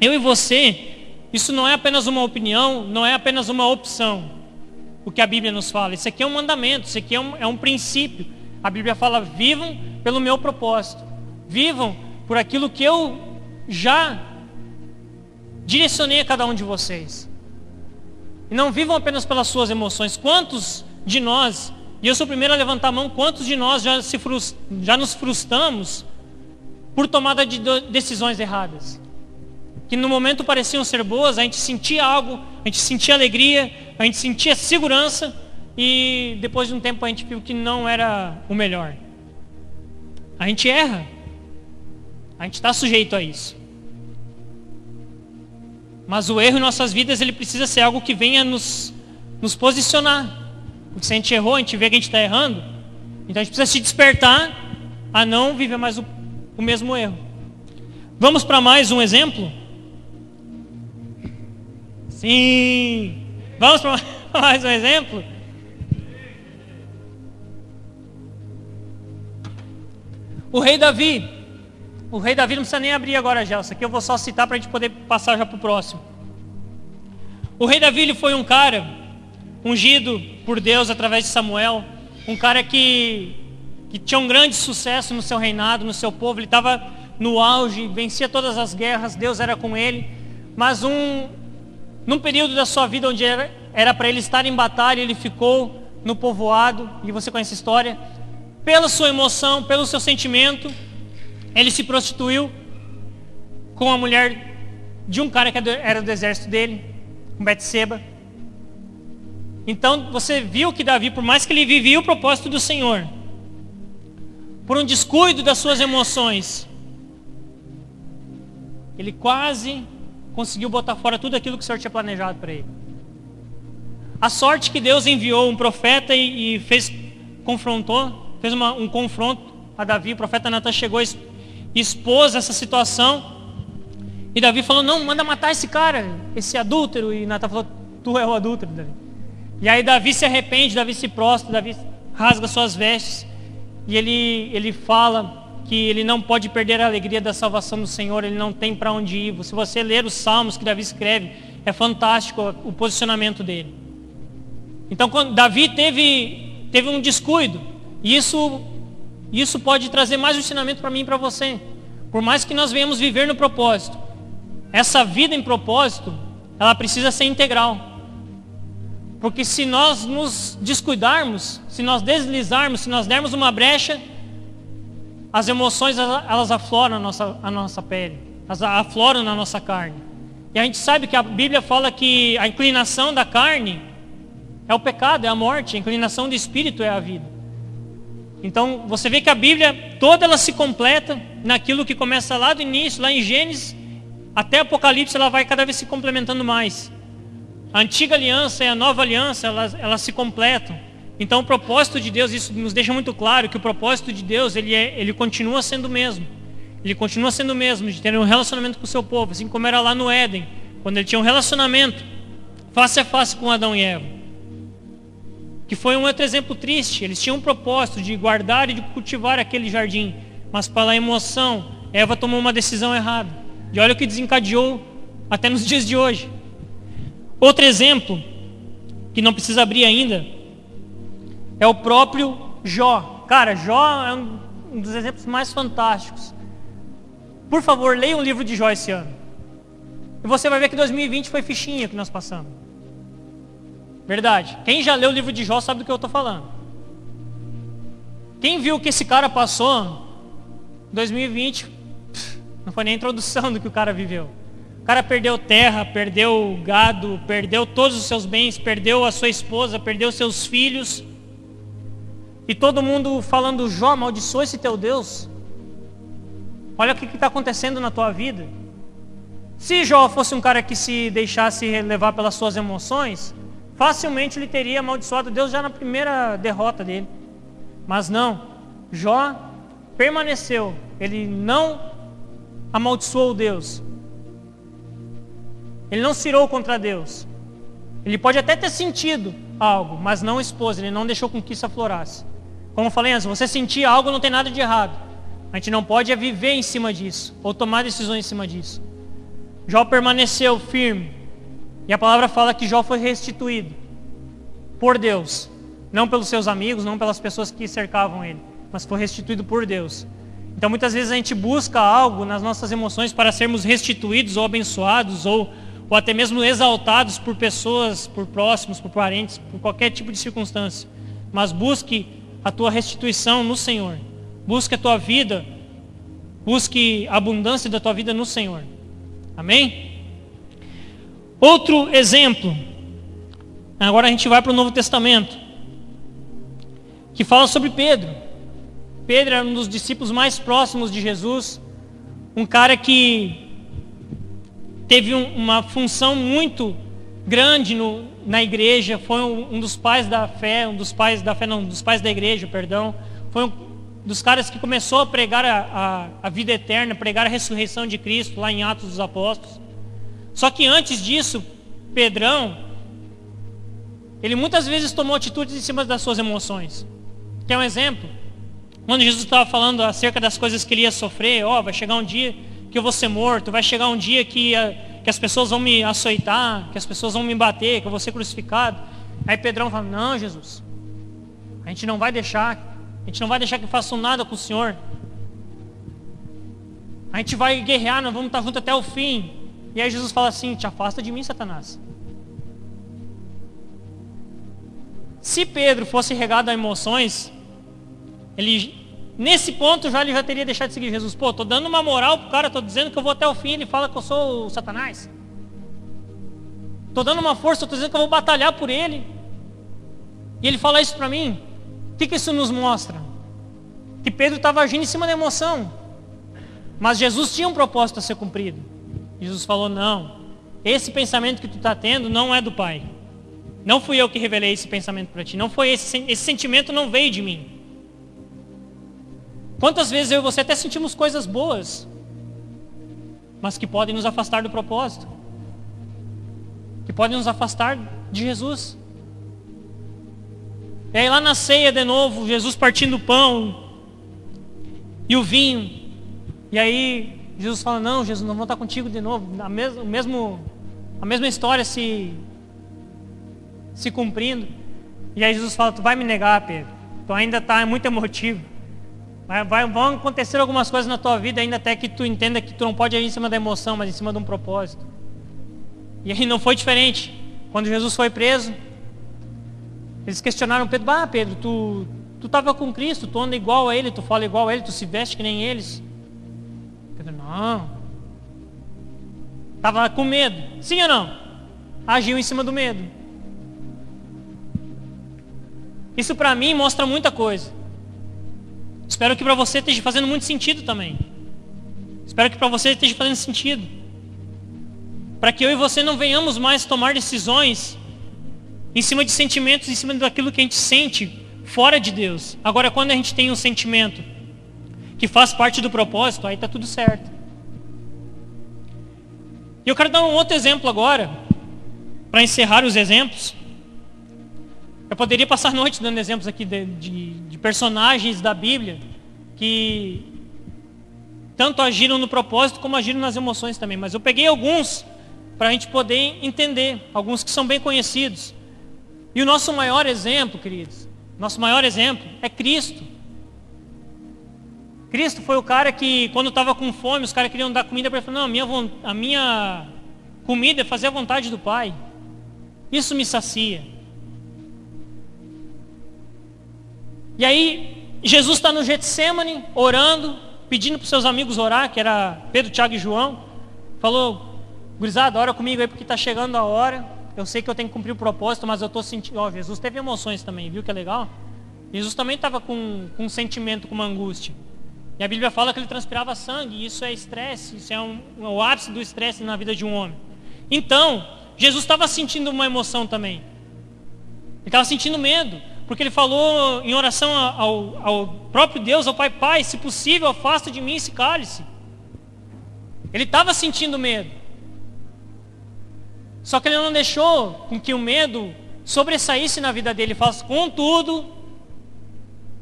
eu e você, isso não é apenas uma opinião, não é apenas uma opção, o que a Bíblia nos fala. Isso aqui é um mandamento, isso aqui é um, é um princípio. A Bíblia fala: vivam pelo meu propósito, vivam por aquilo que eu já direcionei a cada um de vocês. E não vivam apenas pelas suas emoções. Quantos de nós e eu sou o primeiro a levantar a mão. Quantos de nós já, se já nos frustramos por tomada de decisões erradas? Que no momento pareciam ser boas, a gente sentia algo, a gente sentia alegria, a gente sentia segurança e depois de um tempo a gente viu que não era o melhor. A gente erra. A gente está sujeito a isso. Mas o erro em nossas vidas ele precisa ser algo que venha nos, nos posicionar. Porque se a gente errou, a gente vê que a gente está errando. Então a gente precisa se despertar a não viver mais o, o mesmo erro. Vamos para mais um exemplo? Sim. Vamos para mais um exemplo? O rei Davi. O rei Davi não precisa nem abrir agora. Isso aqui eu vou só citar para a gente poder passar já para o próximo. O rei Davi foi um cara ungido por Deus através de Samuel, um cara que, que tinha um grande sucesso no seu reinado, no seu povo, ele estava no auge, vencia todas as guerras, Deus era com ele, mas um, num período da sua vida onde era para ele estar em batalha, ele ficou no povoado, e você conhece a história, pela sua emoção, pelo seu sentimento, ele se prostituiu com a mulher de um cara que era do exército dele, com Betseba. Então você viu que Davi, por mais que ele vivia o propósito do Senhor, por um descuido das suas emoções, ele quase conseguiu botar fora tudo aquilo que o Senhor tinha planejado para ele. A sorte que Deus enviou um profeta e, e fez, confrontou, fez uma, um confronto a Davi. O profeta Natan chegou e expôs essa situação. E Davi falou, não, manda matar esse cara, esse adúltero. E Natan falou, tu é o adúltero, Davi. E aí Davi se arrepende, Davi se prostra, Davi rasga suas vestes. E ele, ele fala que ele não pode perder a alegria da salvação do Senhor, ele não tem para onde ir. Se você ler os salmos que Davi escreve, é fantástico o posicionamento dele. Então, quando Davi teve, teve um descuido, e isso, isso pode trazer mais ensinamento para mim e para você. Por mais que nós venhamos viver no propósito, essa vida em propósito, ela precisa ser integral. Porque se nós nos descuidarmos, se nós deslizarmos, se nós dermos uma brecha, as emoções elas afloram a nossa, a nossa pele, elas afloram na nossa carne. E a gente sabe que a Bíblia fala que a inclinação da carne é o pecado, é a morte, a inclinação do espírito é a vida. Então você vê que a Bíblia toda ela se completa naquilo que começa lá do início, lá em Gênesis, até Apocalipse ela vai cada vez se complementando mais. A antiga aliança e a nova aliança, elas, elas se completam. Então o propósito de Deus, isso nos deixa muito claro que o propósito de Deus, ele, é, ele continua sendo o mesmo. Ele continua sendo o mesmo, de ter um relacionamento com o seu povo, assim como era lá no Éden, quando ele tinha um relacionamento face a face com Adão e Eva. Que foi um outro exemplo triste. Eles tinham um propósito de guardar e de cultivar aquele jardim, mas pela emoção, Eva tomou uma decisão errada. E olha o que desencadeou até nos dias de hoje. Outro exemplo, que não precisa abrir ainda, é o próprio Jó. Cara, Jó é um, dos exemplos mais fantásticos. Por favor, leia um livro de Jó esse ano. E você vai ver que 2020 foi fichinha que nós passamos. Verdade. Quem já leu o livro de Jó sabe do que eu estou falando. Quem viu que esse cara passou, 2020, não foi nem introdução do que o cara viveu. O cara perdeu terra, perdeu gado, perdeu todos os seus bens, perdeu a sua esposa, perdeu seus filhos. E todo mundo falando, Jó, amaldiçoa esse teu Deus. Olha o que está acontecendo na tua vida. Se Jó fosse um cara que se deixasse levar pelas suas emoções, facilmente ele teria amaldiçoado Deus já na primeira derrota dele. Mas não, Jó permaneceu, ele não amaldiçoou Deus. Ele não cirou contra Deus. Ele pode até ter sentido algo, mas não expôs, ele não deixou com que isso aflorasse. Como eu falei antes, você sentir algo não tem nada de errado. A gente não pode é viver em cima disso, ou tomar decisões em cima disso. Jó permaneceu firme. E a palavra fala que Jó foi restituído por Deus. Não pelos seus amigos, não pelas pessoas que cercavam ele, mas foi restituído por Deus. Então muitas vezes a gente busca algo nas nossas emoções para sermos restituídos ou abençoados ou, ou até mesmo exaltados por pessoas, por próximos, por parentes, por qualquer tipo de circunstância. Mas busque a tua restituição no Senhor. Busque a tua vida, busque a abundância da tua vida no Senhor. Amém? Outro exemplo, agora a gente vai para o Novo Testamento, que fala sobre Pedro. Pedro era um dos discípulos mais próximos de Jesus, um cara que teve um, uma função muito grande no, na igreja, foi um, um, dos pais da fé, um dos pais da fé, não, um dos pais da igreja, perdão. Foi um dos caras que começou a pregar a, a, a vida eterna, pregar a ressurreição de Cristo lá em Atos dos Apóstolos. Só que antes disso, Pedrão, ele muitas vezes tomou atitudes em cima das suas emoções. Quer um exemplo? Quando Jesus estava falando acerca das coisas que ele ia sofrer, ó, oh, vai chegar um dia que eu vou ser morto, vai chegar um dia que que as pessoas vão me açoitar, que as pessoas vão me bater, que eu vou ser crucificado. Aí Pedrão fala, não Jesus, a gente não vai deixar, a gente não vai deixar que façam nada com o Senhor. A gente vai guerrear, nós vamos estar juntos até o fim. E aí Jesus fala assim, te afasta de mim, Satanás. Se Pedro fosse regado a emoções, ele Nesse ponto já ele já teria deixado de seguir Jesus. Pô, tô dando uma moral pro cara, tô dizendo que eu vou até o fim, ele fala que eu sou o Satanás. Tô dando uma força, tô dizendo que eu vou batalhar por ele. E ele fala isso para mim. O que, que isso nos mostra? Que Pedro estava agindo em cima da emoção. Mas Jesus tinha um propósito a ser cumprido. Jesus falou, não, esse pensamento que tu está tendo não é do Pai. Não fui eu que revelei esse pensamento para ti. Não foi esse, esse sentimento não veio de mim. Quantas vezes eu e você até sentimos coisas boas, mas que podem nos afastar do propósito, que podem nos afastar de Jesus. E aí lá na ceia de novo, Jesus partindo o pão e o vinho. E aí Jesus fala, não, Jesus, não vou estar contigo de novo. A, mes mesmo, a mesma história se, se cumprindo. E aí Jesus fala, tu vai me negar, Pedro. Tu ainda está muito emotivo. Vai, vai, vão acontecer algumas coisas na tua vida ainda até que tu entenda que tu não pode ir em cima da emoção, mas em cima de um propósito. E aí não foi diferente. Quando Jesus foi preso, eles questionaram Pedro, ah Pedro, tu tu estava com Cristo, tu anda igual a Ele, tu fala igual a Ele, tu se veste que nem eles. Não. Estava com medo. Sim ou não? Agiu em cima do medo. Isso para mim mostra muita coisa. Espero que para você esteja fazendo muito sentido também. Espero que para você esteja fazendo sentido. Para que eu e você não venhamos mais tomar decisões em cima de sentimentos, em cima daquilo que a gente sente fora de Deus. Agora, quando a gente tem um sentimento que faz parte do propósito, aí está tudo certo. E eu quero dar um outro exemplo agora, para encerrar os exemplos. Eu poderia passar a noite dando exemplos aqui de, de, de personagens da Bíblia que tanto agiram no propósito como agiram nas emoções também. Mas eu peguei alguns para a gente poder entender, alguns que são bem conhecidos. E o nosso maior exemplo, queridos, nosso maior exemplo é Cristo. Cristo foi o cara que, quando estava com fome, os caras queriam dar comida para ele. Não, a minha, a minha comida é fazer a vontade do Pai. Isso me sacia. E aí, Jesus está no Getsemane, orando, pedindo para os seus amigos orar, que era Pedro, Tiago e João. Falou, gurizada, ora comigo aí porque está chegando a hora. Eu sei que eu tenho que cumprir o propósito, mas eu estou sentindo. Ó, Jesus teve emoções também, viu que é legal? Jesus também estava com, com um sentimento, com uma angústia. E a Bíblia fala que ele transpirava sangue, isso é estresse, isso é um, o ápice do estresse na vida de um homem. Então, Jesus estava sentindo uma emoção também. Ele estava sentindo medo. Porque ele falou em oração ao, ao próprio Deus, ao Pai, Pai, se possível, afasta de mim esse cálice. Ele estava sentindo medo. Só que ele não deixou com que o medo sobressaísse na vida dele. Ele fala, contudo,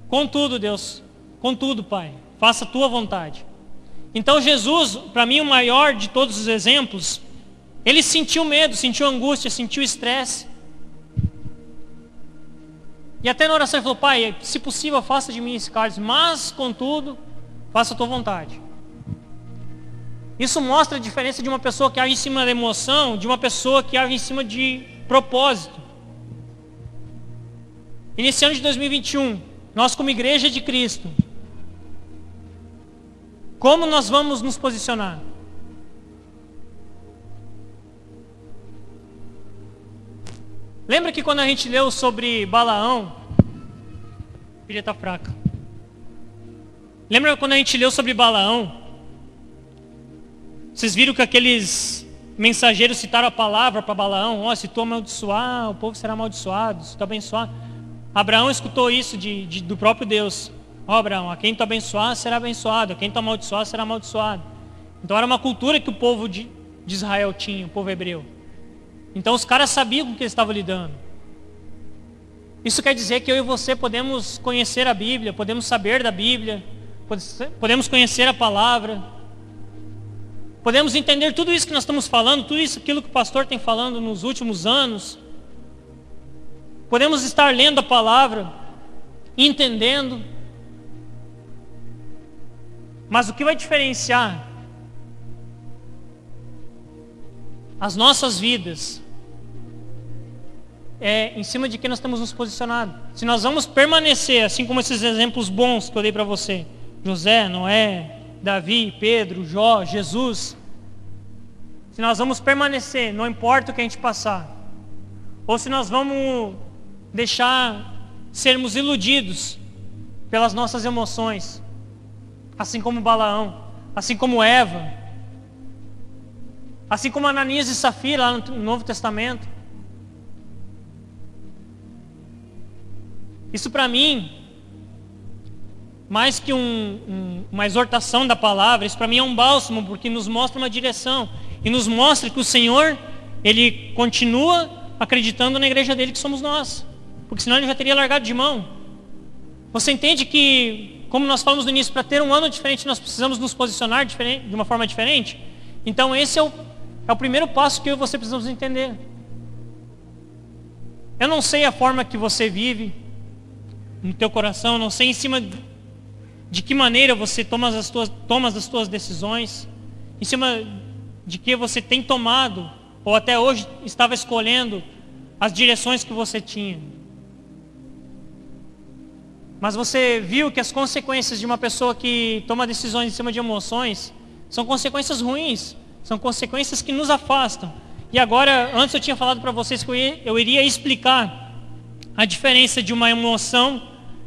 contudo, Deus, contudo, Pai, faça a tua vontade. Então Jesus, para mim o maior de todos os exemplos, ele sentiu medo, sentiu angústia, sentiu estresse. E até na oração ele falou, Pai, se possível, faça de mim esse cálice, mas, contudo, faça a tua vontade. Isso mostra a diferença de uma pessoa que age em cima da emoção, de uma pessoa que age em cima de propósito. Iniciando de 2021, nós como igreja de Cristo, como nós vamos nos posicionar? Lembra que quando a gente leu sobre Balaão, a filha está fraca. Lembra quando a gente leu sobre Balaão? Vocês viram que aqueles mensageiros citaram a palavra para Balaão, ó, oh, se tu amaldiçoar, o povo será amaldiçoado, se tu abençoar. Abraão escutou isso de, de do próprio Deus. Ó oh, Abraão, a quem tu abençoar será abençoado, a quem tu amaldiçoar será amaldiçoado. Então era uma cultura que o povo de, de Israel tinha, o povo hebreu. Então os caras sabiam com o que eles estavam lidando. Isso quer dizer que eu e você podemos conhecer a Bíblia, podemos saber da Bíblia, podemos conhecer a palavra, podemos entender tudo isso que nós estamos falando, tudo isso aquilo que o pastor tem falando nos últimos anos. Podemos estar lendo a palavra, entendendo. Mas o que vai diferenciar as nossas vidas é em cima de que nós estamos nos posicionando. Se nós vamos permanecer, assim como esses exemplos bons que eu dei para você, José, Noé, Davi, Pedro, Jó, Jesus, se nós vamos permanecer, não importa o que a gente passar, ou se nós vamos deixar sermos iludidos pelas nossas emoções, assim como Balaão, assim como Eva, Assim como Ananias e Safira lá no Novo Testamento. Isso para mim, mais que um, um, uma exortação da palavra, isso para mim é um bálsamo, porque nos mostra uma direção. E nos mostra que o Senhor, Ele continua acreditando na igreja dele que somos nós. Porque senão Ele já teria largado de mão. Você entende que, como nós falamos no início, para ter um ano diferente, nós precisamos nos posicionar de uma forma diferente? Então esse é o, é o primeiro passo que eu e você precisamos entender. Eu não sei a forma que você vive no teu coração, não sei em cima de que maneira você toma as tuas, toma as tuas decisões, em cima de que você tem tomado, ou até hoje estava escolhendo as direções que você tinha. Mas você viu que as consequências de uma pessoa que toma decisões em cima de emoções são consequências ruins, são consequências que nos afastam. E agora, antes eu tinha falado para vocês que eu iria explicar a diferença de uma emoção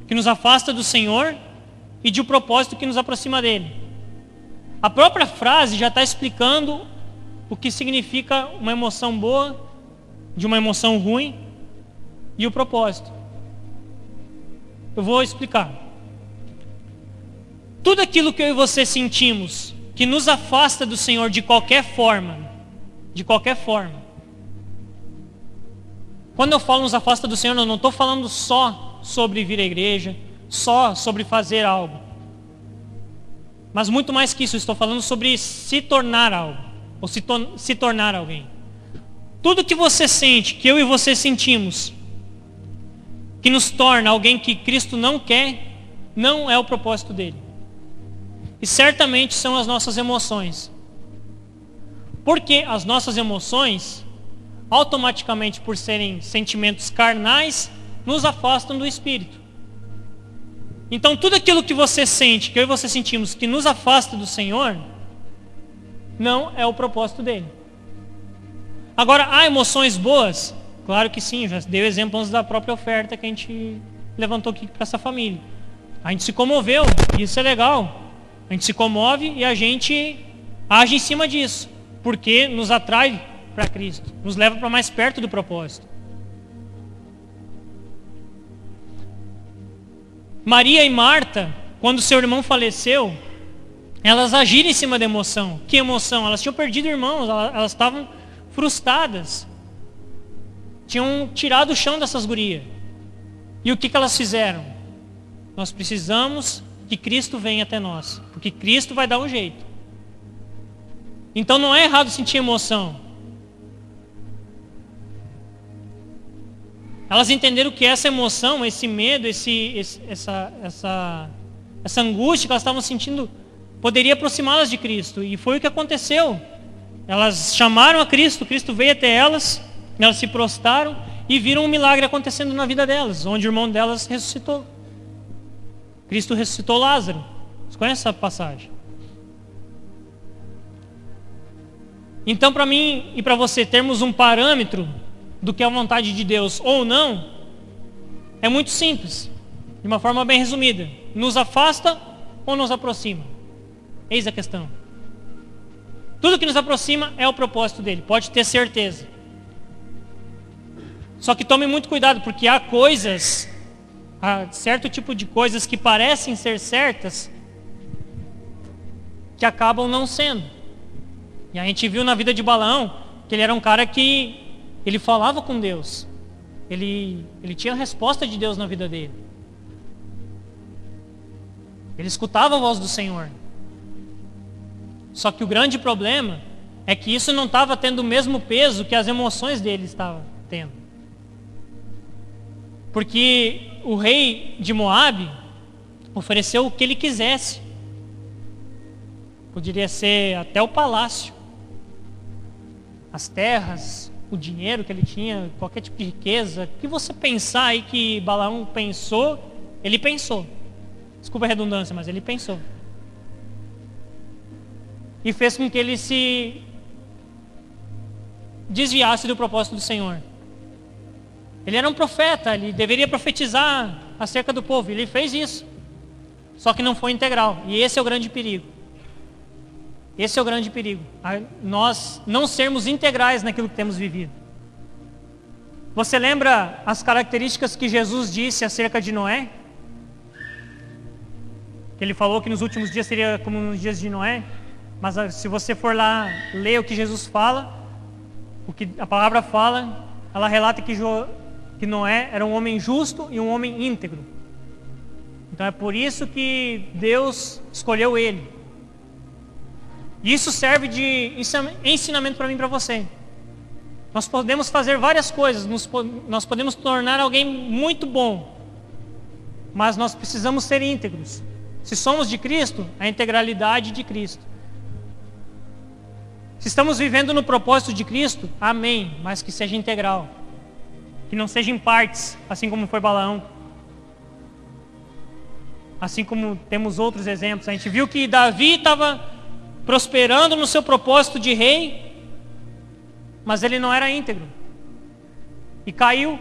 que nos afasta do Senhor e de um propósito que nos aproxima dele. A própria frase já está explicando o que significa uma emoção boa de uma emoção ruim e o propósito. Eu vou explicar. Tudo aquilo que eu e você sentimos que nos afasta do Senhor de qualquer forma, de qualquer forma. Quando eu falo nos afasta do Senhor, eu não estou falando só sobre vir à igreja, só sobre fazer algo. Mas muito mais que isso, estou falando sobre se tornar algo, ou se, to se tornar alguém. Tudo que você sente, que eu e você sentimos, que nos torna alguém que Cristo não quer, não é o propósito dele. E certamente são as nossas emoções. Porque as nossas emoções, automaticamente por serem sentimentos carnais, nos afastam do Espírito. Então tudo aquilo que você sente, que eu e você sentimos, que nos afasta do Senhor, não é o propósito dele. Agora, há emoções boas? Claro que sim, já deu exemplos da própria oferta que a gente levantou aqui para essa família. A gente se comoveu, isso é legal. A gente se comove e a gente age em cima disso, porque nos atrai para Cristo, nos leva para mais perto do propósito. Maria e Marta, quando seu irmão faleceu, elas agiram em cima da emoção. Que emoção? Elas tinham perdido irmãos, elas estavam frustradas. Tinham tirado o chão dessas gurias. E o que, que elas fizeram? Nós precisamos que Cristo venha até nós, porque Cristo vai dar o jeito. Então não é errado sentir emoção. Elas entenderam que essa emoção, esse medo, esse, esse, essa, essa, essa angústia que elas estavam sentindo poderia aproximá-las de Cristo. E foi o que aconteceu. Elas chamaram a Cristo, Cristo veio até elas, elas se prostraram e viram um milagre acontecendo na vida delas, onde o irmão delas ressuscitou. Cristo ressuscitou Lázaro. Você conhece essa passagem? Então, para mim e para você termos um parâmetro do que é a vontade de Deus ou não, é muito simples, de uma forma bem resumida. Nos afasta ou nos aproxima? Eis a questão. Tudo que nos aproxima é o propósito dele, pode ter certeza. Só que tome muito cuidado, porque há coisas, há certo tipo de coisas que parecem ser certas, que acabam não sendo. E a gente viu na vida de Balão que ele era um cara que ele falava com Deus. Ele, ele tinha a resposta de Deus na vida dele. Ele escutava a voz do Senhor. Só que o grande problema é que isso não estava tendo o mesmo peso que as emoções dele estavam tendo. Porque o rei de Moabe ofereceu o que ele quisesse. Poderia ser até o palácio, as terras, o dinheiro que ele tinha, qualquer tipo de riqueza, que você pensar aí que Balaão pensou, ele pensou. Desculpa a redundância, mas ele pensou. E fez com que ele se desviasse do propósito do Senhor. Ele era um profeta, ele deveria profetizar acerca do povo, ele fez isso. Só que não foi integral, e esse é o grande perigo. Esse é o grande perigo. Nós não sermos integrais naquilo que temos vivido. Você lembra as características que Jesus disse acerca de Noé? Ele falou que nos últimos dias seria como nos dias de Noé. Mas ah, se você for lá ler o que Jesus fala, o que a palavra fala, ela relata que, que Noé era um homem justo e um homem íntegro. Então é por isso que Deus escolheu ele. E isso serve de ensinamento para mim e para você. Nós podemos fazer várias coisas, nós podemos tornar alguém muito bom, mas nós precisamos ser íntegros. Se somos de Cristo, a integralidade de Cristo. Se estamos vivendo no propósito de Cristo, amém, mas que seja integral. Que não seja em partes, assim como foi Balaão. Assim como temos outros exemplos. A gente viu que Davi estava prosperando no seu propósito de rei, mas ele não era íntegro. E caiu.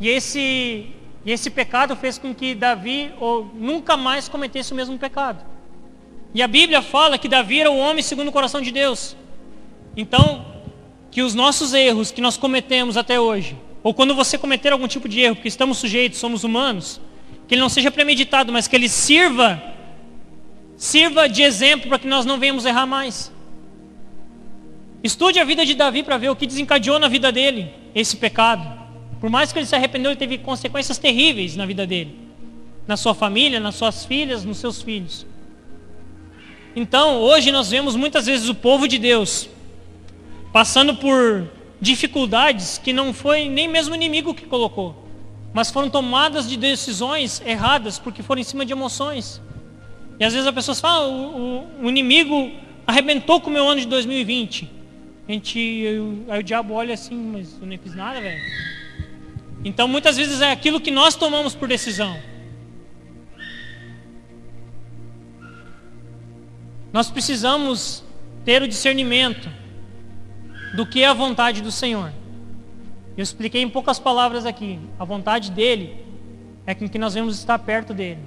E esse, e esse pecado fez com que Davi ou, nunca mais cometesse o mesmo pecado. E a Bíblia fala que Davi era o homem segundo o coração de Deus. Então, que os nossos erros que nós cometemos até hoje, ou quando você cometer algum tipo de erro, porque estamos sujeitos, somos humanos, que ele não seja premeditado, mas que ele sirva, sirva de exemplo para que nós não venhamos errar mais. Estude a vida de Davi para ver o que desencadeou na vida dele esse pecado. Por mais que ele se arrependeu, ele teve consequências terríveis na vida dele, na sua família, nas suas filhas, nos seus filhos. Então, hoje nós vemos muitas vezes o povo de Deus passando por dificuldades que não foi nem mesmo o inimigo que colocou, mas foram tomadas de decisões erradas porque foram em cima de emoções. E às vezes as pessoas falam, o, o, o inimigo arrebentou com o meu ano de 2020. A gente, eu, aí o diabo olha assim, mas eu nem fiz nada, velho. Então muitas vezes é aquilo que nós tomamos por decisão. Nós precisamos ter o discernimento do que é a vontade do Senhor. Eu expliquei em poucas palavras aqui. A vontade dele é com que nós vemos estar perto dele.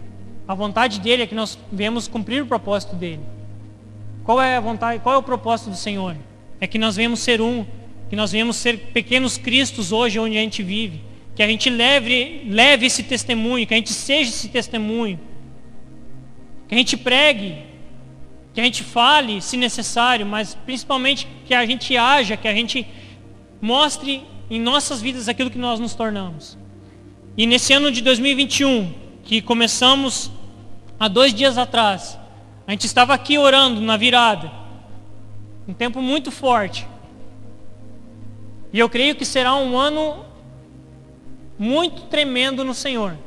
A vontade dele é que nós vemos cumprir o propósito dele. Qual é a vontade, qual é o propósito do Senhor? é que nós venhamos ser um, que nós venhamos ser pequenos cristos hoje onde a gente vive, que a gente leve, leve esse testemunho, que a gente seja esse testemunho, que a gente pregue, que a gente fale se necessário, mas principalmente que a gente haja, que a gente mostre em nossas vidas aquilo que nós nos tornamos. E nesse ano de 2021, que começamos há dois dias atrás, a gente estava aqui orando na virada, um tempo muito forte. E eu creio que será um ano muito tremendo no Senhor.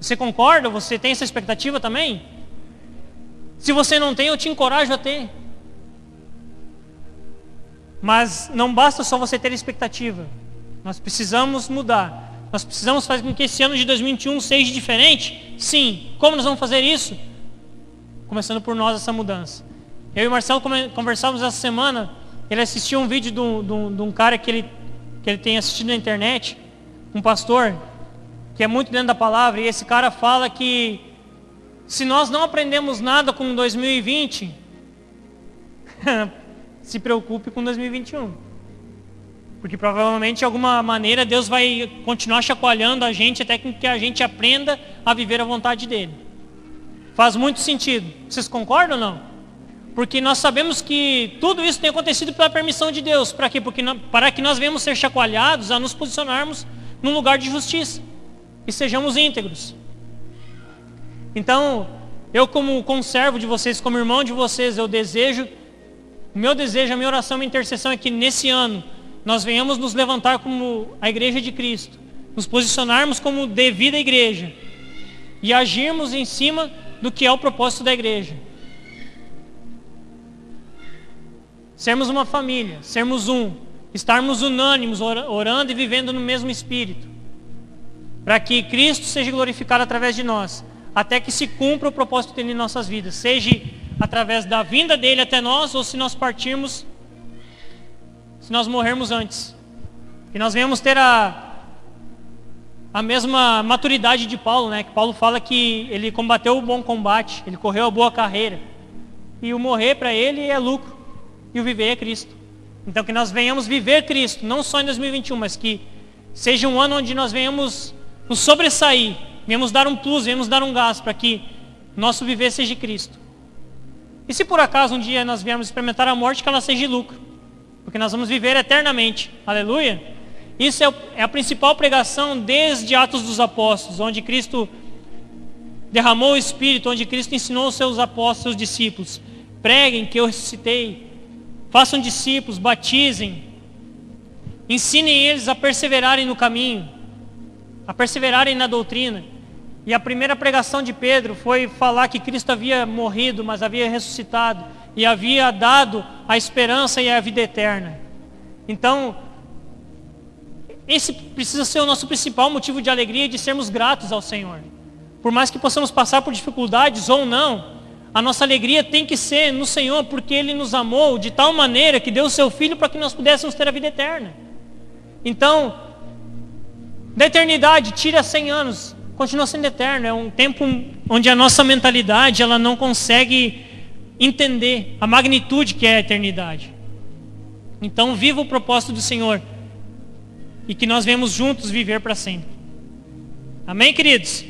Você concorda? Você tem essa expectativa também? Se você não tem, eu te encorajo a ter. Mas não basta só você ter expectativa. Nós precisamos mudar. Nós precisamos fazer com que esse ano de 2021 seja diferente? Sim. Como nós vamos fazer isso? Começando por nós essa mudança. Eu e o Marcelo conversávamos essa semana, ele assistiu um vídeo de um, cara que ele, que ele tem assistido na internet, um pastor, que é muito dentro da palavra, e esse cara fala que se nós não aprendemos nada com 2020, se preocupe com 2021. Porque provavelmente de alguma maneira Deus vai continuar chacoalhando a gente até que a gente aprenda a viver a vontade dele. Faz muito sentido. Vocês concordam ou não? Porque nós sabemos que tudo isso tem acontecido pela permissão de Deus. Para quê? Porque para que nós venhamos ser chacoalhados a nos posicionarmos num lugar de justiça. E sejamos íntegros. Então, eu como conservo de vocês, como irmão de vocês, eu desejo, o meu desejo, a minha oração, a minha intercessão é que nesse ano nós venhamos nos levantar como a igreja de Cristo. Nos posicionarmos como devida igreja. E agirmos em cima do que é o propósito da igreja. sermos uma família, sermos um, estarmos unânimes, orando e vivendo no mesmo espírito, para que Cristo seja glorificado através de nós, até que se cumpra o propósito dele em nossas vidas, seja através da vinda dele até nós, ou se nós partirmos, se nós morrermos antes. E nós venhamos ter a, a mesma maturidade de Paulo, né? Que Paulo fala que ele combateu o bom combate, ele correu a boa carreira. e o morrer para ele é lucro e o viver é Cristo. Então que nós venhamos viver Cristo, não só em 2021, mas que seja um ano onde nós venhamos nos sobressair, venhamos dar um plus, venhamos dar um gás para que nosso viver seja Cristo. E se por acaso um dia nós viermos experimentar a morte, que ela seja lucro, porque nós vamos viver eternamente. Aleluia. Isso é, é a principal pregação desde Atos dos Apóstolos, onde Cristo derramou o Espírito, onde Cristo ensinou os seus apóstolos, seus discípulos. Preguem que eu ressuscitei, façam discípulos, batizem, ensinem eles a perseverarem no caminho, a perseverarem na doutrina. E a primeira pregação de Pedro foi falar que Cristo havia morrido, mas havia ressuscitado e havia dado a esperança e a vida eterna. Então, esse precisa ser o nosso principal motivo de alegria e de sermos gratos ao Senhor. Por mais que possamos passar por dificuldades ou não, a nossa alegria tem que ser no Senhor, porque Ele nos amou de tal maneira que deu o seu Filho para que nós pudéssemos ter a vida eterna. Então, da eternidade, tira 100 anos, continua sendo eterno. É um tempo onde a nossa mentalidade ela não consegue entender a magnitude que é a eternidade. Então, viva o propósito do Senhor e que nós venhamos juntos viver para sempre. Amém, queridos?